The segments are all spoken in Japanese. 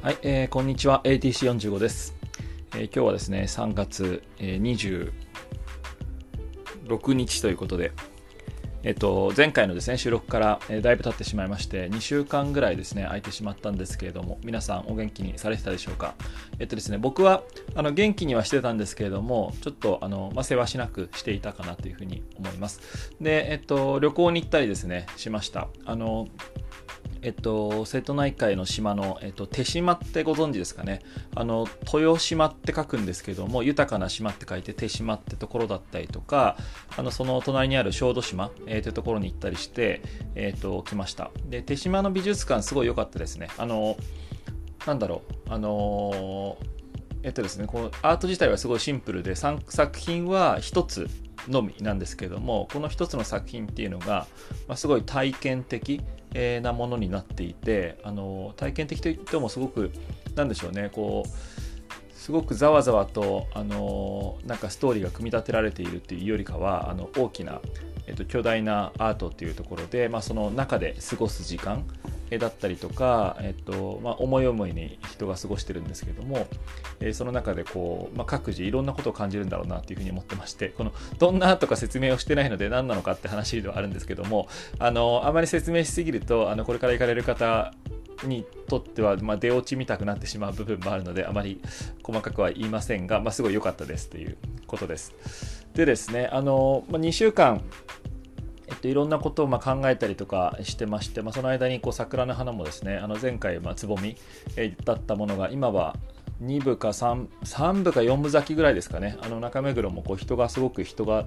はい、えー、こんにちは。ATC45 です、えー、今日はですね3月、えー、26日ということでえっと、前回のですね収録から、えー、だいぶ経ってしまいまして2週間ぐらいですね空いてしまったんですけれども皆さんお元気にされてたでしょうか？えっとですね僕はあの元気にはしてたんですけれどもちょっとあの、まあ、世話しなくしていたかなというふうに思います。でえっと旅行に行ったりですねしました。あのえっと、瀬戸内海の島の、えっと、手島ってご存知ですかね。あの豊島って書くんですけども豊かな島って書いて手島ってところだったりとかあのその隣にある小豆島、えー、というところに行ったりして、えー、と来ました。で手島の美術館すごい良かったですね。あのなんだろう。あのえっとですねこのアート自体はすごいシンプルで3作品は1つのみなんですけどもこの1つの作品っていうのが、まあ、すごい体験的なものになっていてあの体験的といってもすごくなんでしょうねこうすごくざわざわとあのなんかストーリーが組み立てられているっていうよりかはあの大きな、えっと、巨大なアートっていうところで、まあ、その中で過ごす時間だったりとか、えっとまあ、思い思いに人が過ごしてるんですけども、え、その中でこう、まあ、各自いろんなことを感じるんだろうなというふうに思ってましてこのどんなとか説明をしてないので何なのかって話ではあるんですけどもあのあまり説明しすぎるとあのこれから行かれる方にとっては、まあ、出落ち見たくなってしまう部分もあるのであまり細かくは言いませんが、まあ、すごい良かったですということです。でですねあの、まあ、2週間と、いろんなことをま考えたりとかしてまして、まあ、その間にこう桜の花もですねあの前回まつぼみ、だったものが今は2部か 3, 3部か4部咲きぐらいですかねあの中目黒もこう人がすごく人が、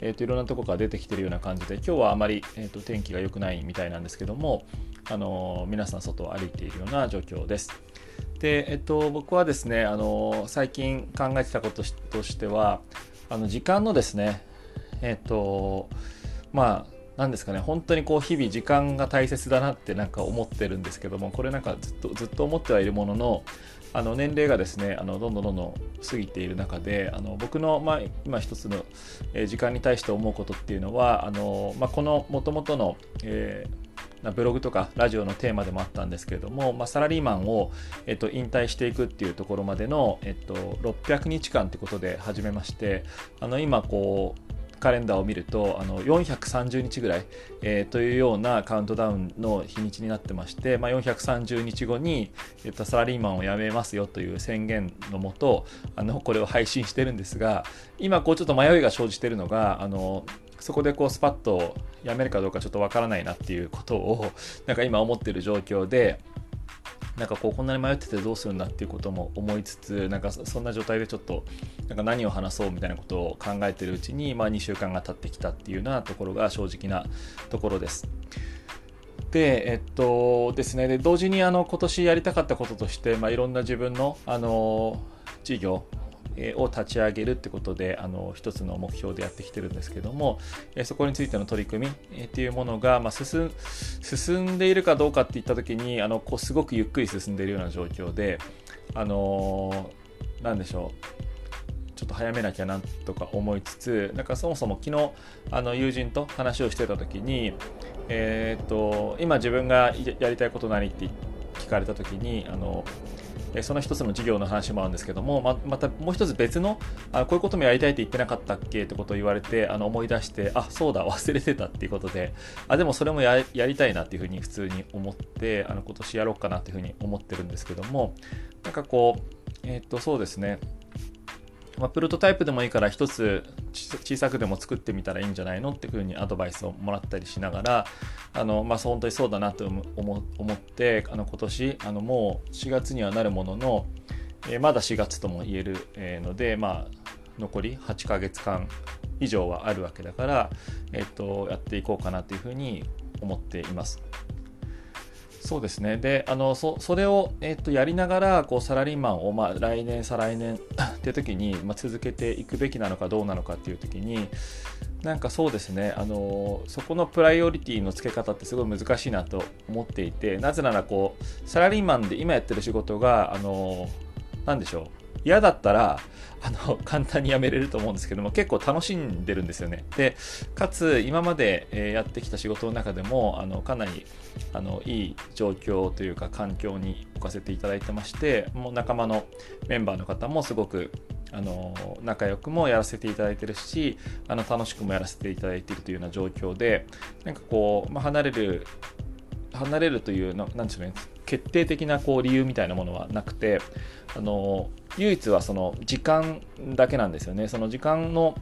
えー、といろんなとこから出てきているような感じで今日はあまり、えー、と天気が良くないみたいなんですけども、あのー、皆さん外を歩いているような状況です。で、えっと、僕はですね、あの最近考えてたこととしてはあの時間のですねえっとまあ何ですかね本当にこう日々時間が大切だなってなんか思ってるんですけどもこれなんかずっとずっと思ってはいるもののあの年齢がですねあのどんどんどんどん過ぎている中であの僕の、まあ、今一つの、時間に対して思うことっていうのはあの、まあ、このもともとの、えー、ブログとかラジオのテーマでもあったんですけれども、まあ、サラリーマンを、えっと、引退していくっていうところまでの、えっと、600日間ってことで始めましてあの今こうカレンダーを見るとあの430日ぐらい、えー、というようなカウントダウンの日にちになってまして、まあ、430日後に、えっと、サラリーマンを辞めますよという宣言のもとあのこれを配信してるんですが今こうちょっと迷いが生じてるのがあのそこでこうスパッと辞めるかどうかちょっとわからないなっていうことをなんか今思ってる状況でなんかこうこんなに迷っててどうするんだっていうことも思いつつなんかそんな状態でちょっとなんか何を話そうみたいなことを考えてるうちに、まあ、2週間が経ってきたっていうようなところが正直なところです。で、えっとですね、で同時にあの今年やりたかったこととして、まあ、いろんな自分のあの事業を立ち上げるってことであの一つの目標でやってきてるんですけどもそこについての取り組みっていうものが、まあ、進んでいるかどうかっていった時にあのこうすごくゆっくり進んでいるような状況であの何でしょうちょっと早めなきゃなとか思いつつなんかそもそも昨日あの友人と話をしてた時に、えー、っと今自分がやりたいこと何って聞かれた時にあのえその一つの事業の話もあるんですけどもままたもう一つ別のあこういうこともやりたいって言ってなかったっけってことを言われてあの思い出してあそうだ忘れてたっていうことであでもそれもやりたいなっていうふうに普通に思ってあの今年やろうかなっていうふうに思ってるんですけどもなんかこうえっ、とそうですね。まあ、プロトタイプでもいいから一つ小さくでも作ってみたらいいんじゃないのっていうふうにアドバイスをもらったりしながらあの、まあ、本当にそうだなと思ってあの今年あのもう4月にはなるものの、えー、まだ4月とも言える、ので、まあ、残り8ヶ月間以上はあるわけだから、えー、とやっていこうかなというふうに思っています。そうですねであのそれを、えーと、やりながらこうサラリーマンを、まあ、来年再来年っていう時に、まあ、続けていくべきなのかどうなのかっていう時になんかそうですねあのそこのプライオリティの付け方ってすごい難しいなと思っていてなぜならこうサラリーマンで今やってる仕事があの何でしょう嫌だったら、あの、簡単にやめれると思うんですけども、結構楽しんでるんですよね。で、かつ、今まで、えやってきた仕事の中でも、あの、かなり、あの、いい状況というか、環境に置かせていただいてまして、もう仲間のメンバーの方もすごく、あの仲良くもやらせていただいてるしあの楽しくもやらせていただいているというような状況でなんかこう、まあ、離れる離れるという何でしょうね決定的なこう理由みたいなものはなくてあの唯一はその時間だけなんですよね。その時間の、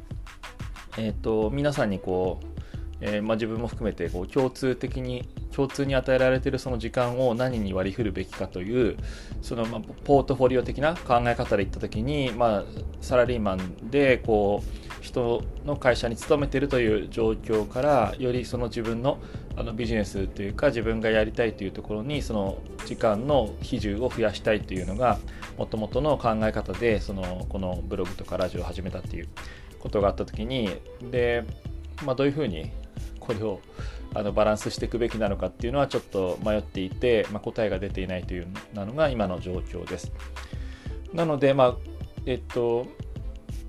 えーと、皆さんにこう、えー、まあ、自分も含めてこう共通的に共通に与えられているその時間を何に割り振るべきかというそのまあポートフォリオ的な考え方でいった時に、まあ、サラリーマンでこう人の会社に勤めているという状況からよりその自分のあのビジネスというか自分がやりたいというところにその時間の比重を増やしたいというのがもともとの考え方でそのこのブログとかラジオを始めたっていうことがあった時にで、まあ、どういうふうにこれをあのバランスしていくべきなのかっていうのはちょっと迷っていて、まあ、答えが出ていないというなのが今の状況です。なので、まあえっと、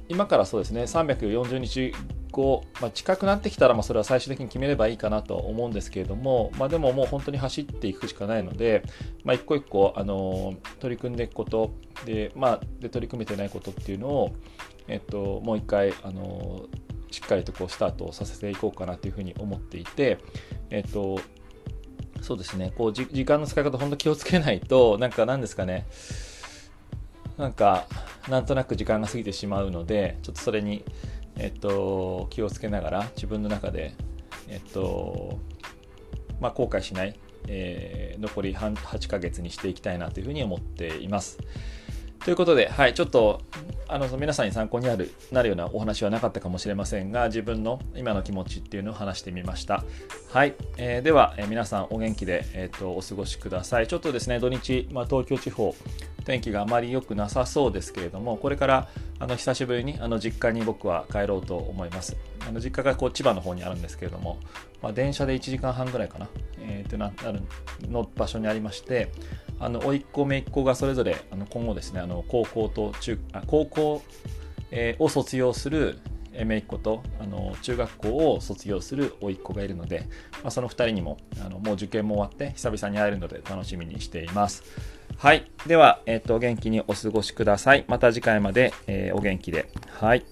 今からそうですね340日後、まあ、近くなってきたらまあそれは最終的に決めればいいかなと思うんですけれども、まあ、でももう本当に走っていくしかないので、まあ、一個一個、あの取り組んでいくことで,、まあ、で取り組めてないことっていうのを、えっと、もう一回、あのしっかりとこうスタートさせていこうかなというふうに思っていて、えっと、そうですね、こう時間の使い方、本当気をつけないと、なんか何ですかね、なんか、なんとなく時間が過ぎてしまうので、ちょっとそれに、えっと、気をつけながら、自分の中で、えっと、まあ、後悔しない、えー、残り8ヶ月にしていきたいなというふうに思っています。ということで、はい、ちょっとあの皆さんに参考になるなるようなお話はなかったかもしれませんが自分の今の気持ちっていうのを話してみました。はい、えー、では、えー、皆さんお元気で、えーと、お過ごしください。ちょっとですね土日、まあ、東京地方天気があまり良くなさそうですけれどもこれからあの久しぶりにあの実家に僕は帰ろうと思います。あの実家がこう千葉の方にあるんですけれども、まあ、電車で1時間半ぐらいかな、えー、とななるの場所にありましてあの甥っ子姪っ子がそれぞれあの今後ですねあの高校と中あ高校、えー、を卒業する姪っ子とあの中学校を卒業する甥っ子がいるので、まあ、その2人にもあのもう受験も終わって久々に会えるので楽しみにしています。はい。では、えっ、ー、と、元気にお過ごしください。また次回まで、えー、お元気で。はい。